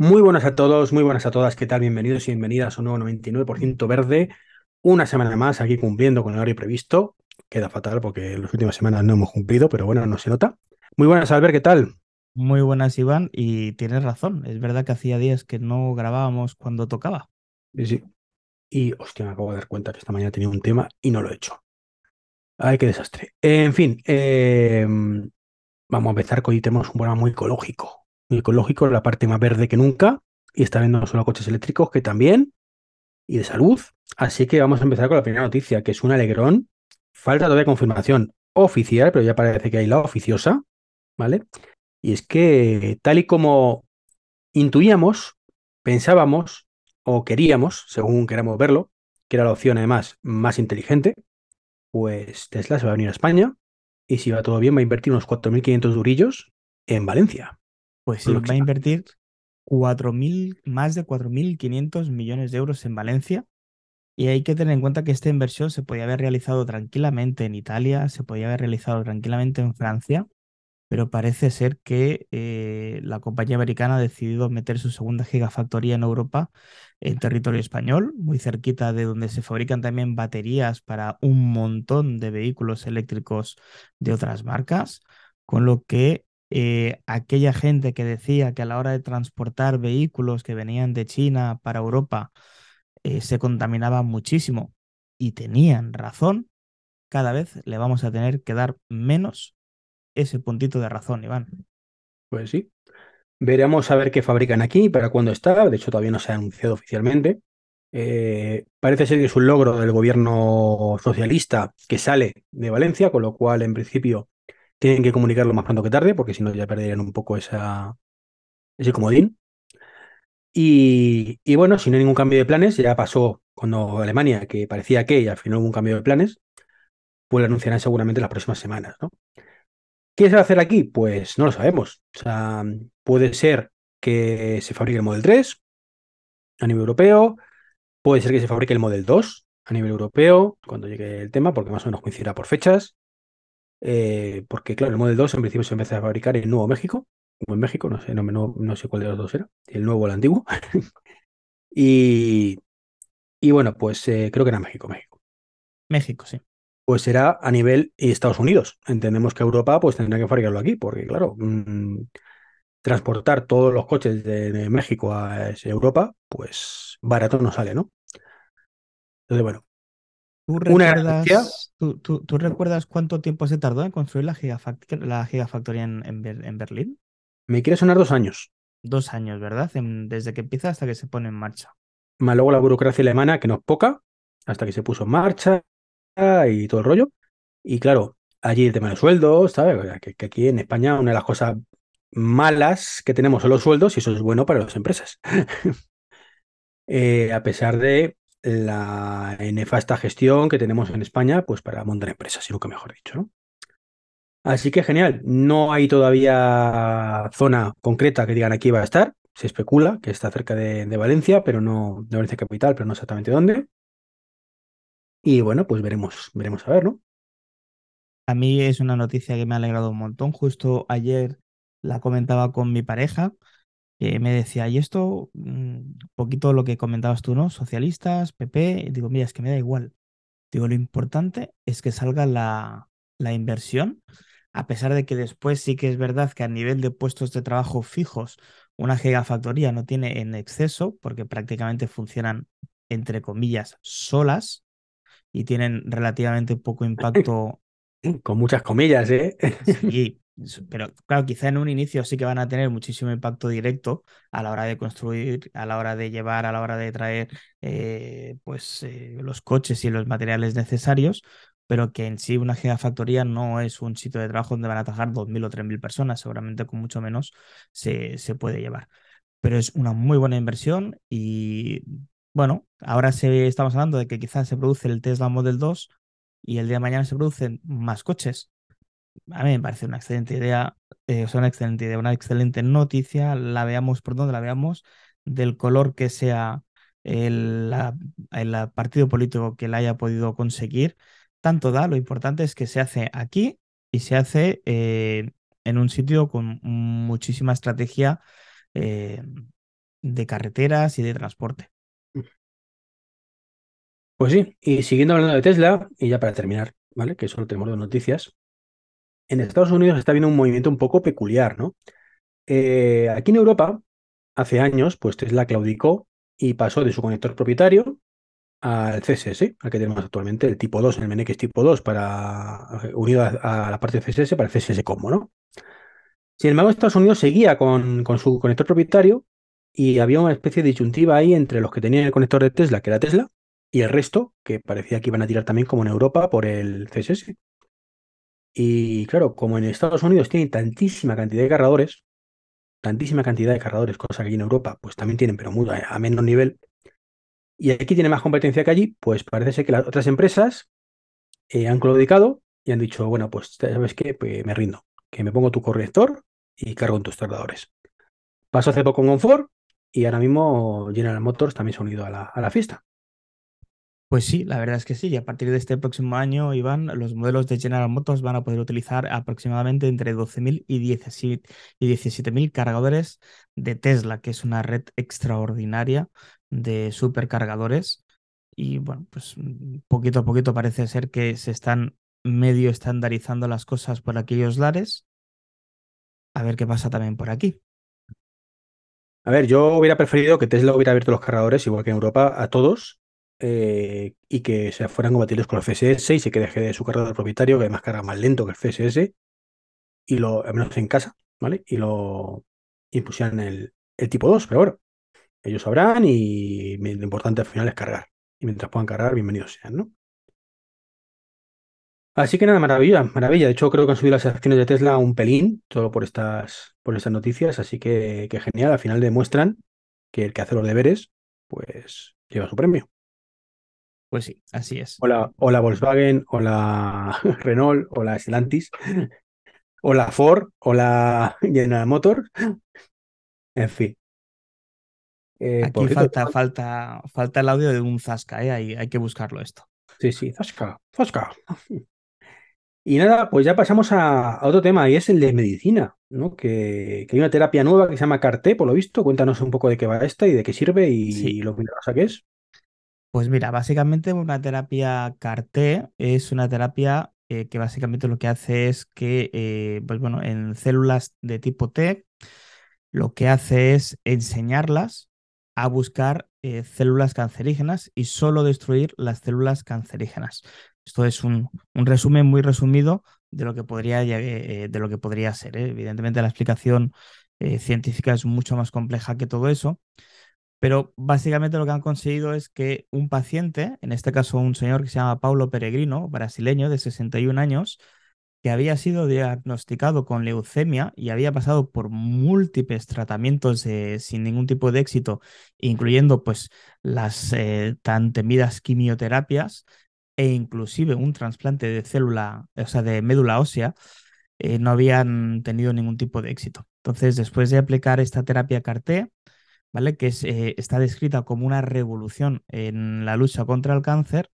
Muy buenas a todos, muy buenas a todas. ¿Qué tal? Bienvenidos y bienvenidas a un nuevo 99% verde. Una semana más aquí cumpliendo con el horario previsto. Queda fatal porque en las últimas semanas no hemos cumplido, pero bueno, no se nota. Muy buenas, Albert, ¿qué tal? Muy buenas, Iván, y tienes razón. Es verdad que hacía días que no grabábamos cuando tocaba. Sí, sí. Y hostia, me acabo de dar cuenta que esta mañana tenía un tema y no lo he hecho. Ay, qué desastre. En fin, eh, vamos a empezar con hoy tenemos un programa muy ecológico ecológico, la parte más verde que nunca, y está viendo solo coches eléctricos, que también, y de salud. Así que vamos a empezar con la primera noticia, que es un alegrón. Falta todavía confirmación oficial, pero ya parece que hay la oficiosa, ¿vale? Y es que tal y como intuíamos, pensábamos o queríamos, según queramos verlo, que era la opción además más inteligente, pues Tesla se va a venir a España y si va todo bien va a invertir unos 4.500 durillos en Valencia. Pues sí, va a invertir 4.000, más de 4.500 millones de euros en Valencia. Y hay que tener en cuenta que esta inversión se podía haber realizado tranquilamente en Italia, se podía haber realizado tranquilamente en Francia, pero parece ser que eh, la compañía americana ha decidido meter su segunda gigafactoría en Europa, en territorio español, muy cerquita de donde se fabrican también baterías para un montón de vehículos eléctricos de otras marcas, con lo que eh, aquella gente que decía que a la hora de transportar vehículos que venían de China para Europa eh, se contaminaba muchísimo y tenían razón, cada vez le vamos a tener que dar menos ese puntito de razón, Iván. Pues sí. Veremos a ver qué fabrican aquí, para cuándo está. De hecho, todavía no se ha anunciado oficialmente. Eh, parece ser que es un logro del gobierno socialista que sale de Valencia, con lo cual, en principio, tienen que comunicarlo más pronto que tarde, porque si no ya perderían un poco esa, ese comodín. Y, bueno, si no hay ningún cambio de planes, ya pasó cuando Alemania, que parecía que y al final hubo un cambio de planes, pues lo anunciarán seguramente las próximas semanas. ¿Qué se va a hacer aquí? Pues no lo sabemos. Puede ser que se fabrique el Model 3 a nivel europeo, puede ser que se fabrique el Model 2 a nivel europeo cuando llegue el tema, porque más o menos coincidirá por fechas. Eh, porque claro, el Model 2 en principio se empezó a fabricar en Nuevo México, o en México, no sé, no, no, sé cuál de los dos era, el nuevo o el antiguo. y, y bueno, pues eh, creo que era México, México. México, sí. Pues será a nivel Estados Unidos. Entendemos que Europa pues tendrá que fabricarlo aquí, porque claro, mm, transportar todos los coches de, México a Europa, pues barato no sale, ¿no? Entonces, bueno, ¿Tú recuerdas, tú, recuerdas cuánto tiempo se tardó en construir la, la gigafactoría en, en, Berlín? Me quiere sonar dos años. Dos años, ¿verdad? desde que empieza hasta que se pone en marcha. Más luego la burocracia alemana, que no es poca, hasta que se puso en marcha y todo el rollo. Y claro, allí el tema de los sueldos, ¿sabes? Que, aquí en España una de las cosas malas que tenemos son los sueldos y eso es bueno para las empresas. Eh, a pesar de la nefasta gestión que tenemos en España, pues para montar empresas, si nunca mejor dicho, ¿no? Así que genial, no hay todavía zona concreta que digan aquí va a estar, se especula que está cerca de, Valencia, pero no, de Valencia capital, pero no exactamente dónde. Y bueno, pues veremos, veremos a ver, ¿no? A mí es una noticia que me ha alegrado un montón. Justo ayer la comentaba con mi pareja me decía, y esto, un mm, poquito lo que comentabas tú, ¿no? Socialistas, PP, digo, mira, es que me da igual. Digo, lo importante es que salga la, la inversión, a pesar de que después sí que es verdad que a nivel de puestos de trabajo fijos, una gigafactoría no tiene en exceso, porque prácticamente funcionan, entre comillas, solas y tienen relativamente poco impacto. Con muchas comillas, ¿eh? Sí, pero claro, quizá en un inicio sí que van a tener muchísimo impacto directo a la hora de construir, a la hora de llevar, a la hora de traer eh, pues, eh, los coches y los materiales necesarios, pero que en sí una gigafactoría no es un sitio de trabajo donde van a trabajar 2.000 o 3.000 personas, seguramente con mucho menos se, se puede llevar. Pero es una muy buena inversión y bueno, ahora se, estamos hablando de que quizás se produce el Tesla Model 2 y el día de mañana se producen más coches a mí me parece una excelente idea, eh, una excelente idea, una excelente noticia, la veamos por donde la veamos, del color que sea el, partido político que la haya podido conseguir, tanto da, lo importante es que se hace aquí y se hace eh, en un sitio con muchísima estrategia eh, de carreteras y de transporte. Pues sí, y siguiendo hablando de Tesla, y ya para terminar, ¿vale? Que solo tenemos dos noticias. En Estados Unidos está habiendo un movimiento un poco peculiar, ¿no? Eh, aquí en Europa, hace años, pues Tesla claudicó y pasó de su conector propietario al CSS, al que tenemos actualmente, el tipo 2, el MNX tipo 2, para, unido a, la parte CSS para el CSS Combo, ¿no? Sin embargo, Estados Unidos seguía con, con, su conector propietario y había una especie de disyuntiva ahí entre los que tenían el conector de Tesla, que era Tesla, y el resto, que parecía que iban a tirar también como en Europa por el CSS. Y claro, como en Estados Unidos tienen tantísima cantidad de cargadores, tantísima cantidad de cargadores, cosa que aquí en Europa pues también tienen, pero muy a, menos nivel, y aquí tiene más competencia que allí, pues parece ser que las otras empresas eh, han claudicado y han dicho, bueno, pues sabes qué, pues me rindo, que me pongo tu corrector y cargo en tus cargadores. Pasó hace poco con Ford y ahora mismo General Motors también se ha unido a la, a la fiesta. Pues sí, la verdad es que sí. Y a partir de este próximo año, Iván, los modelos de General Motors van a poder utilizar aproximadamente entre 12.000 y 17.000 cargadores de Tesla, que es una red extraordinaria de supercargadores. Y bueno, pues mm, poquito a poquito parece ser que se están medio estandarizando las cosas por aquellos lares. A ver qué pasa también por aquí. A ver, yo hubiera preferido que Tesla hubiera abierto los cargadores, igual que en Europa, a todos eh, y que se fueran compatibles con el CSS y se que deje de su cargador propietario, que además carga más lento que el CSS, y lo, al menos en casa, ¿vale? Y lo impusieran el, el tipo 2, pero bueno, ellos sabrán y lo importante al final es cargar. Y mientras puedan cargar, bienvenidos sean, ¿no? Así que nada, maravilla, maravilla. De hecho, creo que han subido las acciones de Tesla un pelín, todo por estas, por estas noticias. Así que, que genial. Al final demuestran que el que hace los deberes, pues lleva su premio. Pues sí, así es. Hola, hola Volkswagen, hola Renault, hola Stellantis, hola Ford, hola General Motors. En fin. Eh, Aquí falta, falta, falta el audio de un Zasca, ¿eh? hay, hay que buscarlo esto. Sí, sí, Zasca, Zasca. Y nada, pues ya pasamos a, otro tema, y es el de medicina, ¿no? Que, hay una terapia nueva que se llama CARTE, por lo visto. Cuéntanos un poco de qué va esta y de qué sirve y, lo que pasa que es. Pues mira, básicamente una terapia CAR-T es una terapia eh, que básicamente lo que hace es que, eh, pues bueno, en células de tipo T, lo que hace es enseñarlas a buscar eh, células cancerígenas y solo destruir las células cancerígenas. Esto es un, resumen muy resumido de lo que podría, de lo que podría ser. Evidentemente la explicación científica es mucho más compleja que todo eso, pero básicamente lo que han conseguido es que un paciente, en este caso un señor que se llama Paulo Peregrino, brasileño de 61 años, que había sido diagnosticado con leucemia y había pasado por múltiples tratamientos sin ningún tipo de éxito, incluyendo pues las eh, tan temidas quimioterapias e inclusive un trasplante de célula, o sea, de médula ósea, eh, no habían tenido ningún tipo de éxito. Entonces, después de aplicar esta terapia CAR-T, ¿vale? Que eh, está descrita como una revolución en la lucha contra el cáncer,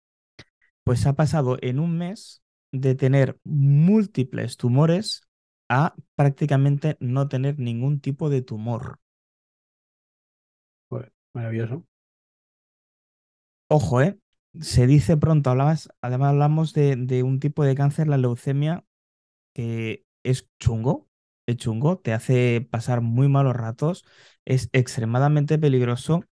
pues ha pasado en un mes de tener múltiples tumores a prácticamente no tener ningún tipo de tumor. maravilloso. Ojo, ¿eh? Se dice pronto, además hablamos de, de un tipo de cáncer, la leucemia, que es chungo, es chungo, te hace pasar muy malos ratos, es extremadamente peligroso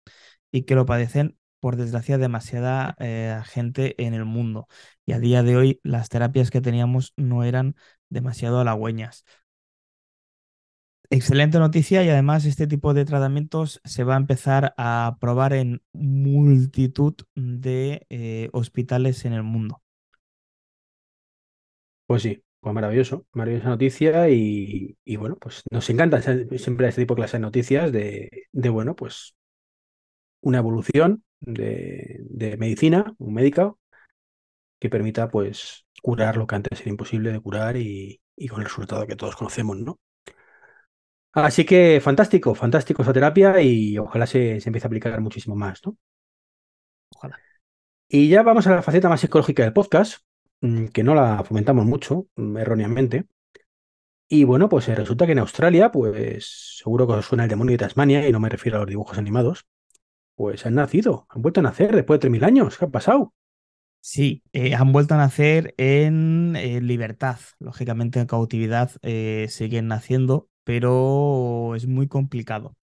y que lo padecen, por desgracia, demasiada eh, gente en el mundo. Y a día de hoy las terapias que teníamos no eran demasiado halagüeñas. Excelente noticia y además este tipo de tratamientos se va a empezar a probar en multitud de eh, hospitales en el mundo. Pues sí, pues maravilloso, maravillosa noticia y, bueno, pues nos encanta siempre este tipo de clase de noticias de, bueno, pues una evolución de, medicina, un médico que permita pues curar lo que antes era imposible de curar y, con el resultado que todos conocemos, ¿no? Así que fantástico, fantástico esa terapia y ojalá se, se empiece a aplicar muchísimo más, ¿no? Ojalá. Y ya vamos a la faceta más psicológica del podcast, que no la fomentamos mucho, mm, erróneamente, Y bueno, pues eh, resulta que en Australia, pues seguro que os suena el demonio de Tasmania, y no me refiero a los dibujos animados, pues han nacido, han vuelto a nacer después de 3.000 años. ¿Qué ha pasado? Sí, eh, han vuelto a nacer en eh, libertad. Lógicamente en cautividad siguen naciendo, pero es muy complicado.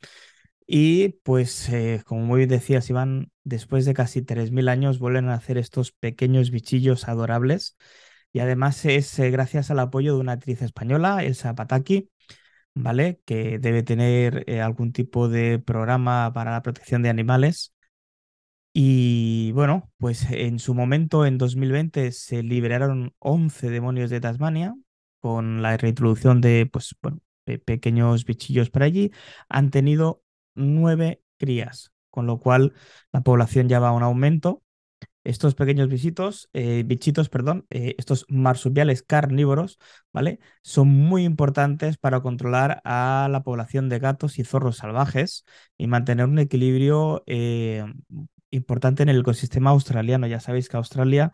Y pues, eh, como muy bien decías, Iván, después de casi 3.000 años vuelven a nacer estos pequeños bichillos adorables. Y además es eh, gracias al apoyo de una actriz española, Elsa Pataki, ¿vale? Que debe tener eh, algún tipo de programa para la protección de animales. Y bueno, pues en su momento, en 2020, se liberaron 11 demonios de Tasmania con la reintroducción de, pues, bueno, pe- pequeños bichillos por allí. Han tenido nueve crías, con lo cual la población ya va a un aumento. Estos pequeños bichitos, eh, bichitos, perdón, eh, estos marsupiales carnívoros, ¿vale? Son muy importantes para controlar a la población de gatos y zorros salvajes y mantener un equilibrio eh, importante en el ecosistema australiano. Ya sabéis que Australia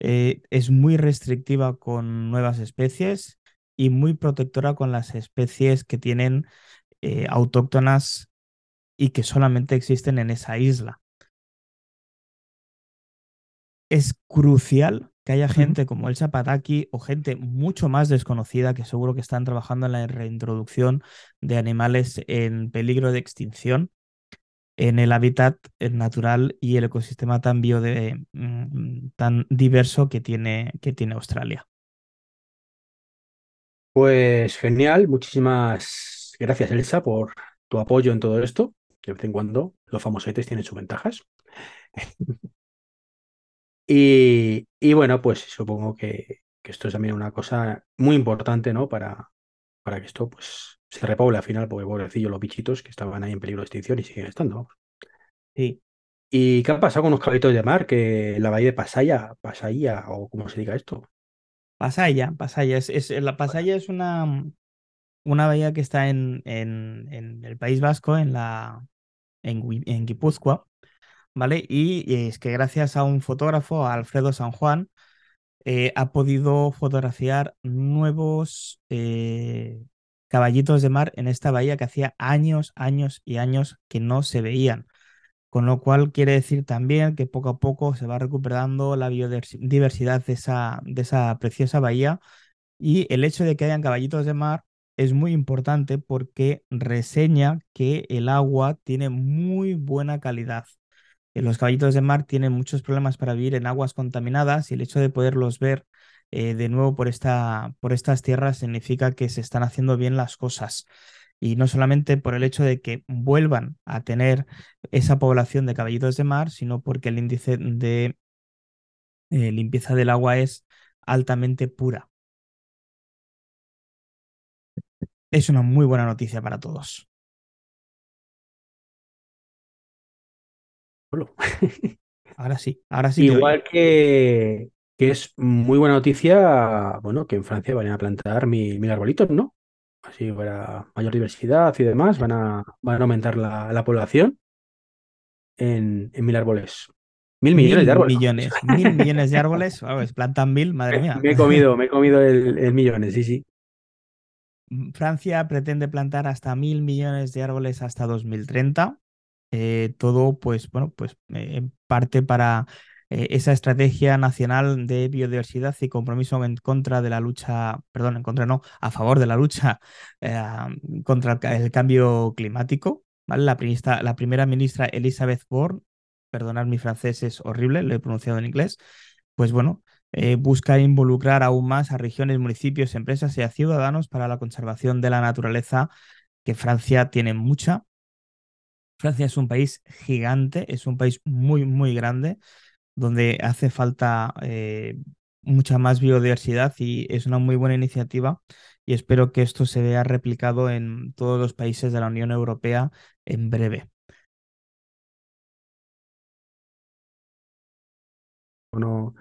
es muy restrictiva con nuevas especies y muy protectora con las especies que tienen autóctonas y que solamente existen en esa isla. Es crucial que haya gente como el Zapataki o gente mucho más desconocida que seguro que están trabajando en la reintroducción de animales en peligro de extinción en el hábitat eh, natural y el ecosistema tan biode- mm, tan diverso que tiene, que tiene Australia. Pues genial, muchísimas gracias, Elsa, por tu apoyo en todo esto. De vez en cuando los famosetes tienen sus ventajas. Y, y bueno, pues supongo que, que esto es también una cosa muy importante, ¿no? Para, para que esto pues se repoble al final, porque pobrecillos los bichitos que estaban ahí en peligro de extinción y siguen estando. Sí, ¿Y qué ha pasado con los caballitos de mar? Que la bahía de Pasaya, Pasaya, o como se diga esto. Pasaya, Pasaya. Es, es- la Pasaya es una, una bahía que está en, en, en el País Vasco, en, la, en, en Guipúzcoa, ¿vale? Y es que gracias a un fotógrafo, Alfredo San Juan, eh, ha podido fotografiar nuevos eh, caballitos de mar en esta bahía que hacía años, años y años que no se veían. Con lo cual quiere decir también que poco a poco se va recuperando la biodiversidad de esa, de esa preciosa bahía y el hecho de que hayan caballitos de mar es muy importante porque reseña que el agua tiene muy buena calidad. Eh, Los caballitos de mar tienen muchos problemas para vivir en aguas contaminadas y el hecho de poderlos ver eh, de nuevo por, esta, por estas tierras significa que se están haciendo bien las cosas. Y no solamente por el hecho de que vuelvan a tener esa población de caballitos de mar, sino porque el índice de eh, limpieza del agua es altamente pura. Es una muy buena noticia para todos. Ahora sí, ahora sí. Igual que, que es muy buena noticia, bueno, que en Francia vayan a plantar mil, mil arbolitos, ¿no? Así para mayor diversidad y demás, van a, van a aumentar la, la población en, en mil árboles. Mil millones de árboles. ¿no? millones, mil millones de árboles. Wow, plantan mil, madre mía. me he comido, me he comido el, el millones, sí, sí. Francia pretende plantar hasta mil millones de árboles hasta 2030. Eh, todo, pues, bueno, pues eh, en parte para eh, esa estrategia nacional de biodiversidad y compromiso en contra de la lucha, perdón, en contra no, a favor de la lucha contra el, ca- el cambio climático. La, primera ministra Elizabeth Borne, perdonad mi francés es horrible, lo he pronunciado en inglés, pues bueno, eh, busca involucrar aún más a regiones, municipios, empresas y a ciudadanos para la conservación de la naturaleza, que Francia tiene mucha. Francia es un país gigante, es un país muy, muy grande, donde hace falta eh, mucha más biodiversidad y es una muy buena iniciativa y espero que esto se vea replicado en todos los países de la Unión Europea en breve. No,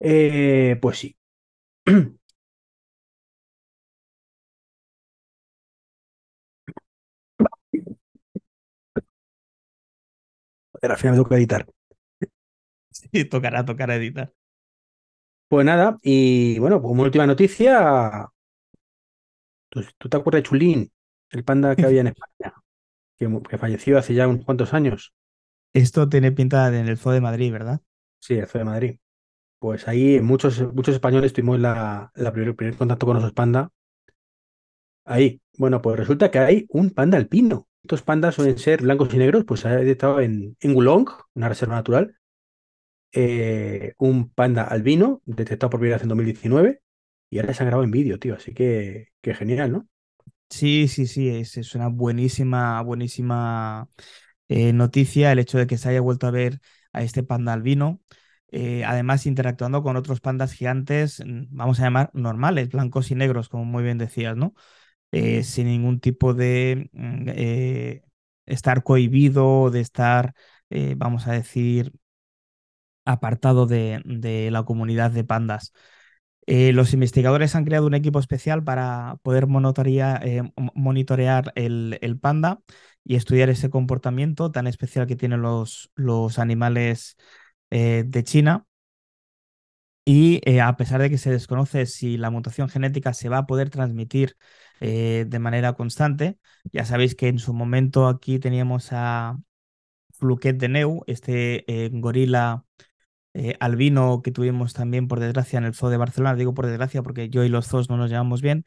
eh, pues sí. Joder, al final me toca editar. Sí, tocará, tocará editar. Pues nada, y bueno, pues como última noticia, ¿tú te acuerdas de Chulín, el panda que había en España, que, falleció hace ya unos cuantos años? Esto tiene pinta de en el Zoo de Madrid, ¿verdad? Sí, el Zoo de Madrid. Pues ahí muchos, muchos españoles tuvimos la, primer, primer contacto con esos pandas. Ahí, bueno, pues resulta que hay un panda alpino. Estos pandas suelen ser blancos y negros, pues ha estado en, en Wulong, una reserva natural, eh, un panda albino detectado por primera vez en 2019 y ahora se ha grabado en vídeo, tío, así que, que genial, ¿no? Sí, sí, sí, es, es una buenísima, buenísima eh, noticia el hecho de que se haya vuelto a ver a este panda albino. Eh, además, interactuando con otros pandas gigantes, mm, vamos a llamar normales, blancos y negros, como muy bien decías, ¿no? Eh, sin ningún tipo de mm, eh, estar cohibido, de estar, vamos a decir, apartado de, de la comunidad de pandas. Los investigadores han creado un equipo especial para poder monitorear, mo- monitorear el, el panda y estudiar ese comportamiento tan especial que tienen los, los animales eh, de China. Y eh, a pesar de que se desconoce si la mutación genética se va a poder transmitir eh, de manera constante, ya sabéis que en su momento aquí teníamos a Fluquet de Neu, este gorila albino que tuvimos también, por desgracia, en el Zoo de Barcelona. Digo por desgracia porque yo y los zoos no nos llevamos bien.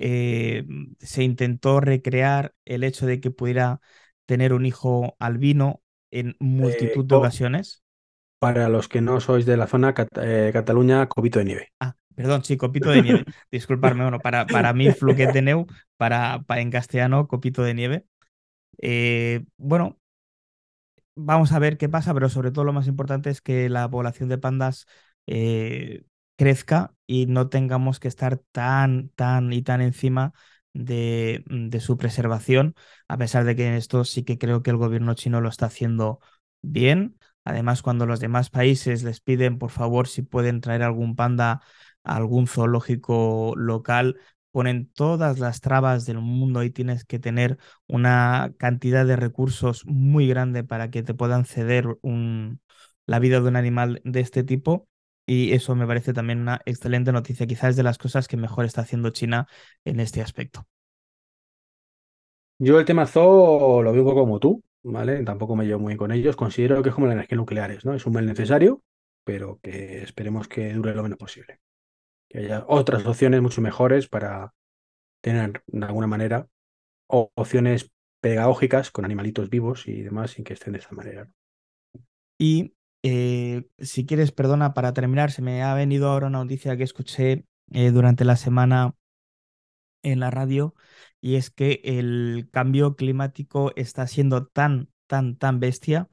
eh, se intentó recrear el hecho de que pudiera tener un hijo albino en Eh, multitud de ocasiones. Para los que no sois de la zona, Cat- eh, Cataluña, copito de nieve. Ah, perdón, sí, copito de nieve. Disculparme, bueno, para, para mí, fluquet de neu, para, para en castellano, copito de nieve. Eh, bueno, vamos a ver qué pasa, pero sobre todo lo más importante es que la población de pandas eh, crezca y no tengamos que estar tan, tan y tan encima de, de su preservación, a pesar de que en esto sí que creo que el gobierno chino lo está haciendo bien. Además, cuando los demás países les piden, por favor, si pueden traer algún panda a algún zoológico local, ponen todas las trabas del mundo y tienes que tener una cantidad de recursos muy grande para que te puedan ceder un, la vida de un animal de este tipo. Y eso me parece también una excelente noticia. Quizás es de las cosas que mejor está haciendo China en este aspecto. Yo el tema zoo lo veo como tú, ¿vale? Tampoco me llevo muy con ellos. Considero que es como las energías nucleares, ¿no? Es un mal necesario, pero que esperemos que dure lo menos posible. Que haya otras opciones mucho mejores para tener, de alguna manera, opciones pedagógicas con animalitos vivos y demás, sin que estén de esa manera. Y eh, si quieres, perdona, para terminar, se me ha venido ahora una noticia que escuché eh, durante la semana en la radio y es que el cambio climático está siendo tan, tan, tan bestia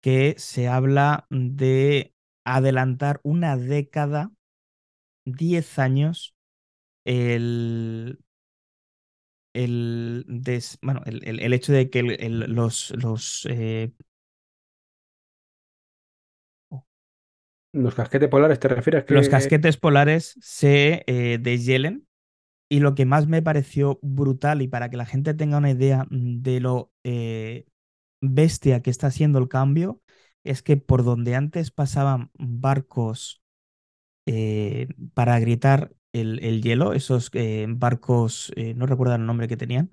que se habla de adelantar una década, 10 años, el, el, des- bueno, el, el- hecho de que los, los eh, ¿Los casquetes polares te refieres los que casquetes polares se eh, deshielen. Y lo que más me pareció brutal, y para que la gente tenga una idea de lo eh, bestia que está siendo el cambio, es que por donde antes pasaban barcos eh, para gritar el, el hielo, esos eh, barcos, eh, no recuerdo el nombre que tenían,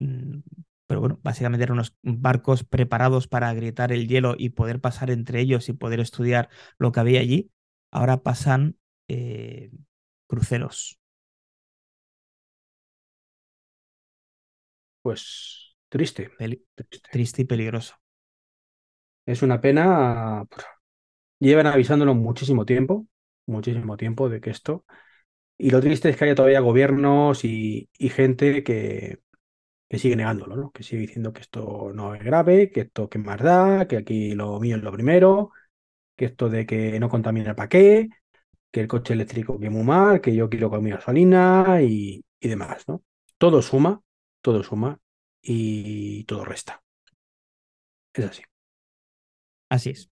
mm, pero bueno, básicamente eran unos barcos preparados para agrietar el hielo y poder pasar entre ellos y poder estudiar lo que había allí, ahora pasan cruceros. Pues triste, Peli- triste. triste y peligroso. Es una pena. pues, Llevan avisándolo muchísimo tiempo, muchísimo tiempo de que esto. Y lo triste es que haya todavía gobiernos y, y gente que, que sigue negándolo, ¿no? Que sigue diciendo que esto no es grave, que esto que más da, que aquí lo mío es lo primero, que esto de que no contamina para qué, que el coche eléctrico que muy mal, que yo quiero mi gasolina y, y demás, ¿no? Todo suma, todo suma y todo resta. Es así. Así es.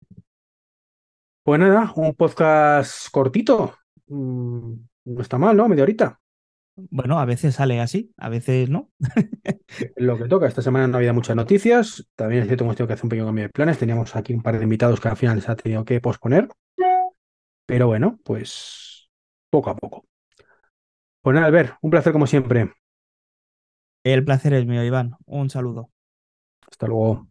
Pues nada, un podcast cortito. Mm, no está mal, ¿no? Media horita. Bueno, a veces sale así, a veces no. Lo que toca. Esta semana no había muchas noticias. También es cierto que hemos tenido que hacer un pequeño cambio de planes. Teníamos aquí un par de invitados que al final se ha tenido que posponer. Pero bueno, pues poco a poco. Pues nada, Albert, un placer como siempre. El placer es mío, Iván. Un saludo. Hasta luego.